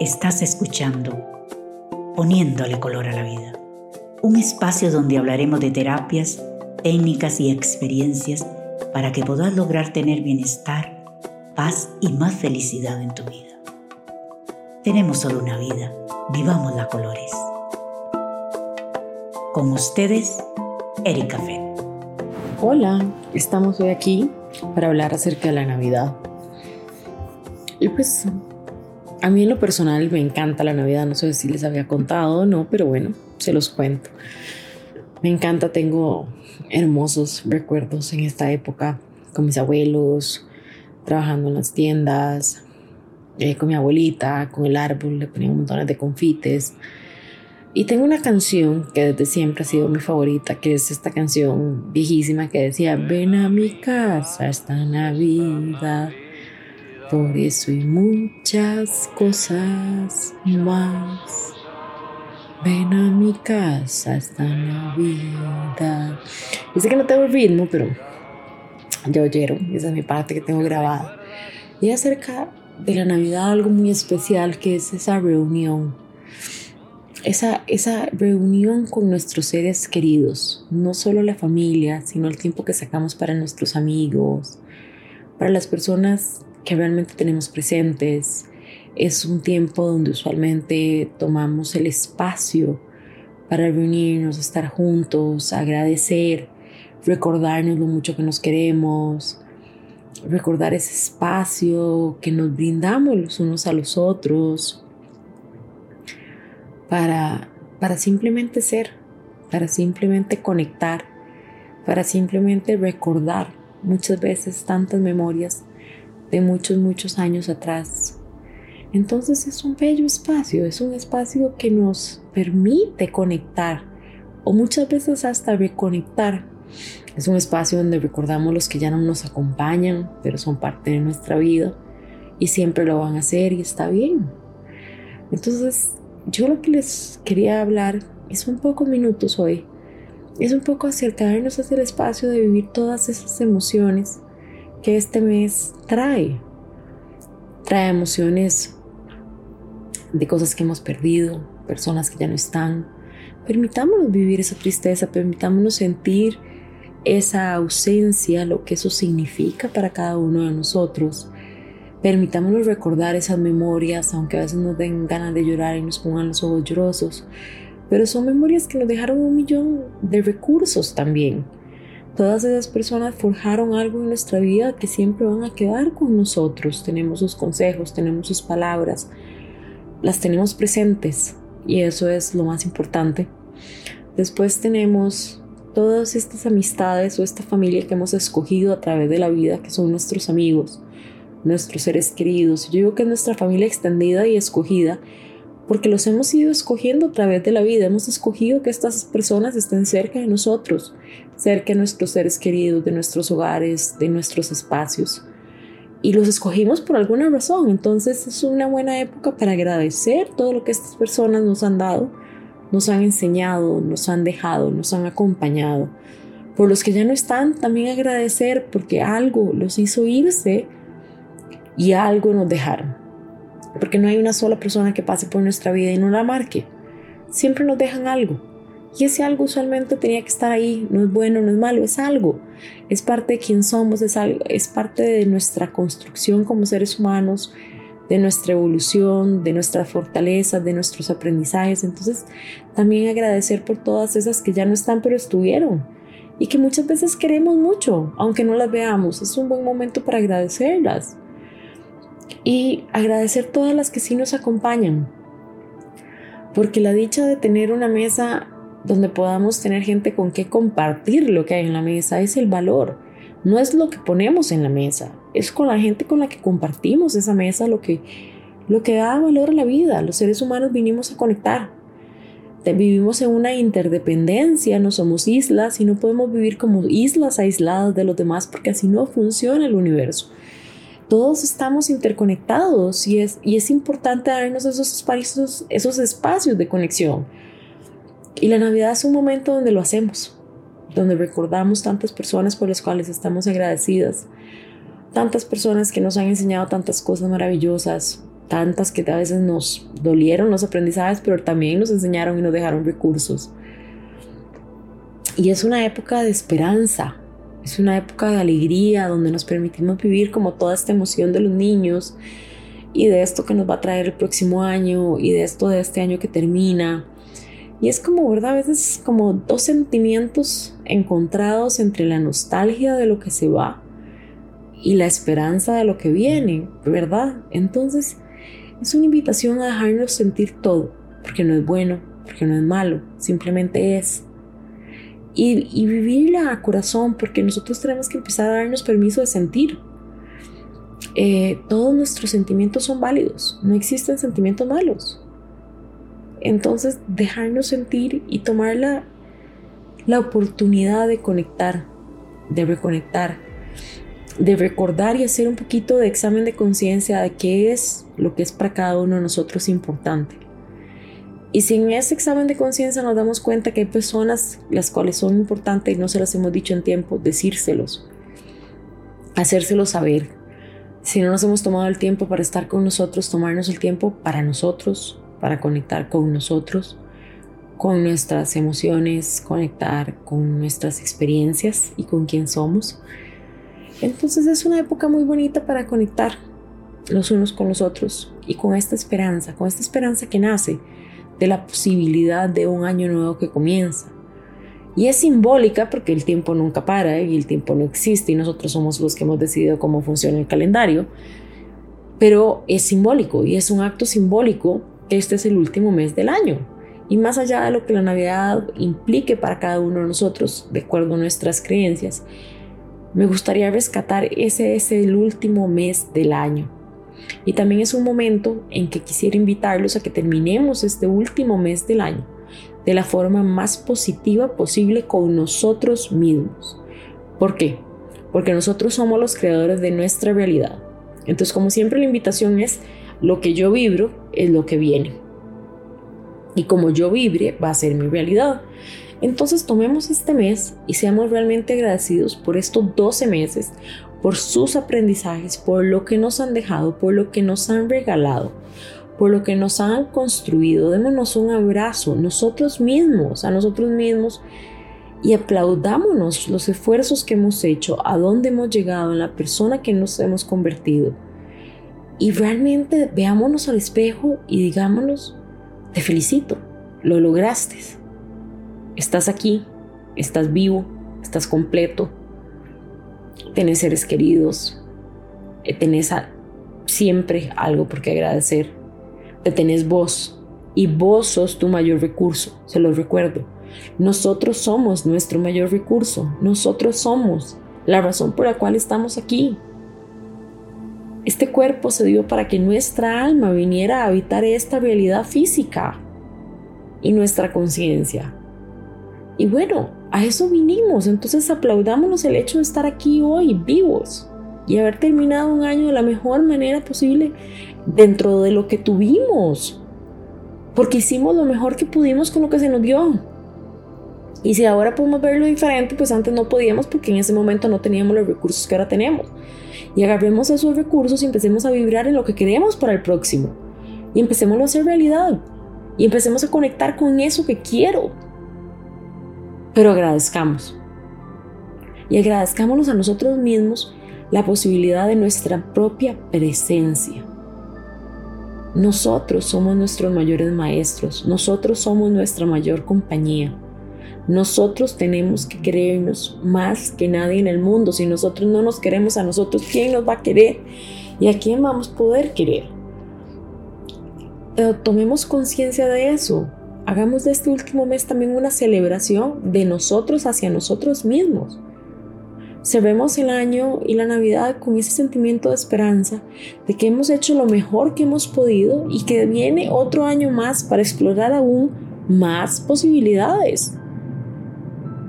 Estás escuchando Poniéndole color a la vida, un espacio donde hablaremos de terapias, técnicas y experiencias para que puedas lograr tener bienestar, paz y más felicidad en tu vida. Tenemos solo una vida, vivamos la colores. Con ustedes, Erika Fett. Hola, estamos hoy aquí para hablar acerca de la Navidad. Y pues a mí en lo personal me encanta la Navidad, no sé si les había contado o no, pero bueno, se los cuento. Me encanta, tengo hermosos recuerdos en esta época con mis abuelos, trabajando en las tiendas, eh, con mi abuelita, con el árbol, le ponía montones de confites. Y tengo una canción que desde siempre ha sido mi favorita, que es esta canción viejísima que decía, ven a mi casa esta Navidad por eso y muchas cosas más. Ven a mi casa esta Navidad. Dice que no tengo ritmo, pero ya oyeron, esa es mi parte que tengo grabada. Y acerca de la Navidad algo muy especial que es esa reunión. Esa, esa reunión con nuestros seres queridos, no solo la familia, sino el tiempo que sacamos para nuestros amigos, para las personas que realmente tenemos presentes. Es un tiempo donde usualmente tomamos el espacio para reunirnos, estar juntos, agradecer, recordarnos lo mucho que nos queremos, recordar ese espacio que nos brindamos los unos a los otros para, para simplemente ser, para simplemente conectar, para simplemente recordar muchas veces tantas memorias de muchos, muchos años atrás. Entonces es un bello espacio, es un espacio que nos permite conectar o muchas veces hasta reconectar. Es un espacio donde recordamos los que ya no nos acompañan, pero son parte de nuestra vida y siempre lo van a hacer y está bien. Entonces, yo lo que les quería hablar es un poco minutos hoy. Es un poco acercarnos a ese espacio de vivir todas esas emociones que este mes trae. Trae emociones de cosas que hemos perdido, personas que ya no están. Permitámonos vivir esa tristeza, permitámonos sentir esa ausencia, lo que eso significa para cada uno de nosotros. Permitámonos recordar esas memorias, aunque a veces nos den ganas de llorar y nos pongan los ojos llorosos, pero son memorias que nos dejaron un millón de recursos también Todas esas personas forjaron algo en nuestra vida que siempre van a quedar con nosotros. Tenemos sus consejos, tenemos sus palabras, las tenemos presentes y eso es lo más importante. Después tenemos todas estas amistades o esta familia que hemos escogido a través de la vida, que son nuestros amigos, nuestros seres queridos. Yo digo que es nuestra familia extendida y escogida porque los hemos ido escogiendo a través de la vida. Hemos escogido que estas personas estén cerca de nosotros, cerca de nuestros seres queridos, de nuestros hogares, de nuestros espacios. Y los escogimos por alguna razón. Entonces es una buena época para agradecer todo lo que estas personas nos han dado, nos han enseñado, nos han dejado, nos han acompañado. Por los que ya no están, también agradecer porque algo los hizo irse y algo nos dejaron. Porque no hay una sola persona que pase por nuestra vida y no la marque. Siempre nos dejan algo. Y ese algo usualmente tenía que estar ahí, no es bueno, no es malo, es algo. Es parte de quién somos, es, algo, es parte de nuestra construcción como seres humanos, de nuestra evolución, de nuestras fortalezas, de nuestros aprendizajes. Entonces, también agradecer por todas esas que ya no están, pero estuvieron. Y que muchas veces queremos mucho, aunque no las veamos. Es un buen momento para agradecerlas. Y agradecer todas las que sí nos acompañan. Porque la dicha de tener una mesa donde podamos tener gente con que compartir lo que hay en la mesa, es el valor. No es lo que ponemos en la mesa, es con la gente con la que compartimos esa mesa lo que, lo que da valor a la vida. Los seres humanos vinimos a conectar. Vivimos en una interdependencia, no somos islas y no podemos vivir como islas aisladas de los demás porque así no funciona el universo. Todos estamos interconectados y es, y es importante darnos esos espacios, esos espacios de conexión y la Navidad es un momento donde lo hacemos, donde recordamos tantas personas por las cuales estamos agradecidas, tantas personas que nos han enseñado tantas cosas maravillosas, tantas que a veces nos dolieron los aprendizajes, pero también nos enseñaron y nos dejaron recursos. Y es una época de esperanza, es una época de alegría donde nos permitimos vivir como toda esta emoción de los niños y de esto que nos va a traer el próximo año y de esto de este año que termina. Y es como, ¿verdad? A veces como dos sentimientos encontrados entre la nostalgia de lo que se va y la esperanza de lo que viene, ¿verdad? Entonces es una invitación a dejarnos sentir todo, porque no es bueno, porque no es malo, simplemente es. Y, vivirla a corazón, porque nosotros tenemos que empezar a darnos permiso de sentir. Eh, todos nuestros sentimientos son válidos, no existen sentimientos malos. Entonces, dejarnos sentir y tomar la, la oportunidad de conectar, de reconectar, de recordar y hacer un poquito de examen de conciencia de qué es lo que es para cada uno de nosotros importante. Y si en ese examen de conciencia nos damos cuenta que hay personas las cuales son importantes y no se las hemos dicho en tiempo, decírselos, hacérselos saber. Si no nos hemos tomado el tiempo para estar con nosotros, tomarnos el tiempo para nosotros, para conectar con nosotros, con nuestras emociones, conectar con nuestras experiencias y con quién somos. Entonces es una época muy bonita para conectar los unos con los otros y con esta esperanza, con esta esperanza que nace de la posibilidad de un año nuevo que comienza. Y es simbólica porque el tiempo nunca para y el tiempo no existe y nosotros somos los que hemos decidido cómo funciona el calendario, pero es simbólico y es un acto simbólico que este es el último mes del año. Y más allá de lo que la Navidad implique para cada uno de nosotros, de acuerdo a nuestras creencias, me gustaría rescatar ese es el último mes del año. Y también es un momento en que quisiera invitarlos a que terminemos este último mes del año de la forma más positiva posible con nosotros mismos. ¿Por qué? Porque nosotros somos los creadores de nuestra realidad. Entonces, como siempre, la invitación es lo que yo vibro es lo que viene. Y como yo vibre, va a ser mi realidad. Entonces tomemos este mes y seamos realmente agradecidos por estos 12 meses, por sus aprendizajes, por lo que nos han dejado, por lo que nos han regalado, por lo que nos han construido. Démonos un abrazo nosotros mismos, a nosotros mismos y aplaudámonos los esfuerzos que hemos hecho, a dónde hemos llegado, en la persona que nos hemos convertido. Y realmente veámonos al espejo y digámonos, te felicito, lo lograste Estás aquí, estás vivo, estás completo, tenés seres queridos, eh, tenés siempre algo por qué agradecer, te tenés vos y vos sos tu mayor recurso, se lo recuerdo. Nosotros somos nuestro mayor recurso, nosotros somos la razón por la cual estamos aquí. Este cuerpo se dio para que nuestra alma viniera a habitar esta realidad física y nuestra conciencia. Y bueno, a eso vinimos, entonces aplaudámonos el hecho de estar aquí hoy vivos y haber terminado un año de la mejor manera posible dentro de lo que tuvimos, porque hicimos lo mejor que pudimos con lo que se nos dio. Y si ahora podemos verlo diferente, pues antes no podíamos porque en ese momento no teníamos los recursos que ahora tenemos. Y agarremos esos recursos y empecemos a vibrar en lo que queremos para el próximo. Y empecemos a hacer realidad. Y empecemos a conectar con eso que quiero pero agradezcamos. Y agradezcámonos a nosotros mismos la posibilidad de nuestra propia presencia. Nosotros somos nuestros mayores maestros, nosotros somos nuestra mayor compañía. Nosotros tenemos que querernos más que nadie en el mundo. Si nosotros no nos queremos a nosotros, ¿quién nos va a querer? ¿Y a quién vamos a poder querer? Pero tomemos conciencia de eso. Hagamos de este último mes también una celebración de nosotros hacia nosotros mismos. Cerremos el año y la Navidad con ese sentimiento de esperanza de que hemos hecho lo mejor que hemos podido y que viene otro año más para explorar aún más posibilidades.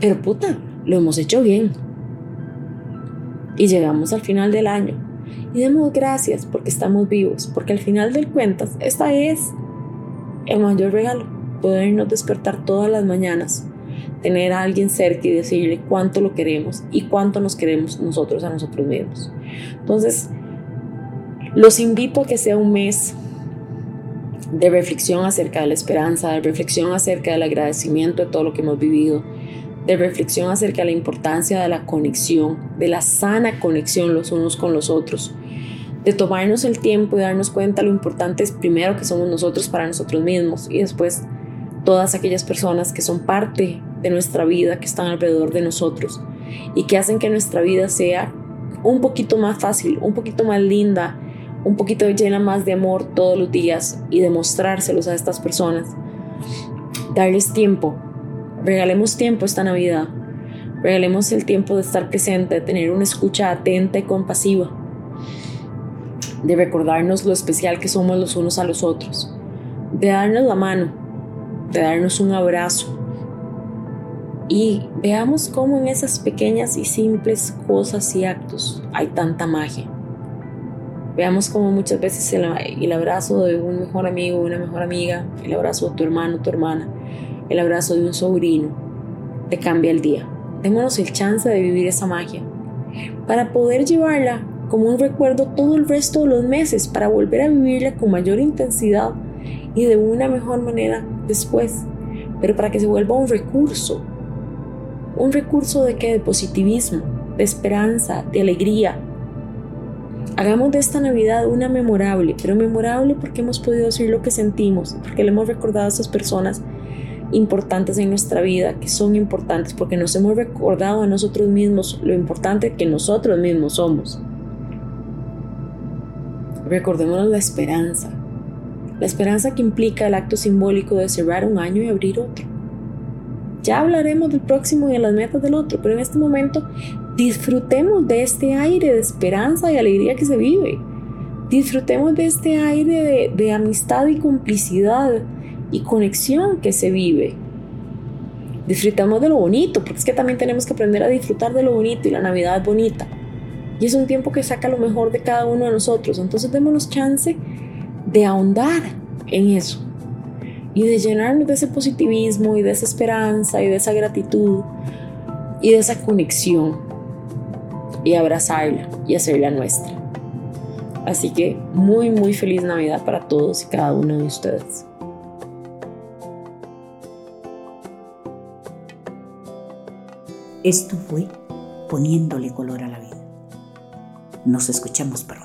Pero puta, lo hemos hecho bien. Y llegamos al final del año y demos gracias porque estamos vivos, porque al final del cuentas esta es el mayor regalo podernos despertar todas las mañanas, tener a alguien cerca y decirle cuánto lo queremos y cuánto nos queremos nosotros a nosotros mismos. Entonces, los invito a que sea un mes de reflexión acerca de la esperanza, de reflexión acerca del agradecimiento de todo lo que hemos vivido, de reflexión acerca de la importancia de la conexión, de la sana conexión los unos con los otros, de tomarnos el tiempo y darnos cuenta lo importante es primero que somos nosotros para nosotros mismos y después todas aquellas personas que son parte de nuestra vida, que están alrededor de nosotros y que hacen que nuestra vida sea un poquito más fácil, un poquito más linda, un poquito llena más de amor todos los días y demostrárselos a estas personas. Darles tiempo. Regalemos tiempo esta Navidad. Regalemos el tiempo de estar presente, de tener una escucha atenta y compasiva. De recordarnos lo especial que somos los unos a los otros. De darnos la mano. De darnos un abrazo. Y veamos cómo en esas pequeñas y simples cosas y actos hay tanta magia. Veamos cómo muchas veces el, abrazo de un mejor amigo, una mejor amiga, el abrazo de tu hermano, tu hermana, el abrazo de un sobrino, te cambia el día. Démonos el chance de vivir esa magia para poder llevarla como un recuerdo todo el resto de los meses, para volver a vivirla con mayor intensidad y de una mejor manera después, pero para que se vuelva un recurso, un recurso de qué? De positivismo, de esperanza, de alegría, Hagamos de esta Navidad una memorable, pero memorable porque hemos podido decir lo que sentimos, porque le hemos recordado a esas personas importantes en nuestra vida, que son importantes, porque nos hemos recordado a nosotros mismos lo importante que nosotros mismos somos. Recordémonos la esperanza, la esperanza que implica el acto simbólico de cerrar un año y abrir otro. Ya hablaremos del próximo y de las metas del otro, pero en este momento Disfrutemos de este aire de esperanza y alegría que se vive. Disfrutemos de este aire de, amistad y complicidad y conexión que se vive. Disfrutamos de lo bonito, porque es que también tenemos que aprender a disfrutar de lo bonito y la Navidad es bonita. Y es un tiempo que saca lo mejor de cada uno de nosotros. Entonces démonos chance de ahondar en eso y de llenarnos de ese positivismo y de esa esperanza y de esa gratitud y de esa conexión y abrazarla y hacerla nuestra. Así que muy, muy feliz Navidad para todos y cada uno de ustedes. Esto fue poniéndole color a la vida. Nos escuchamos pronto.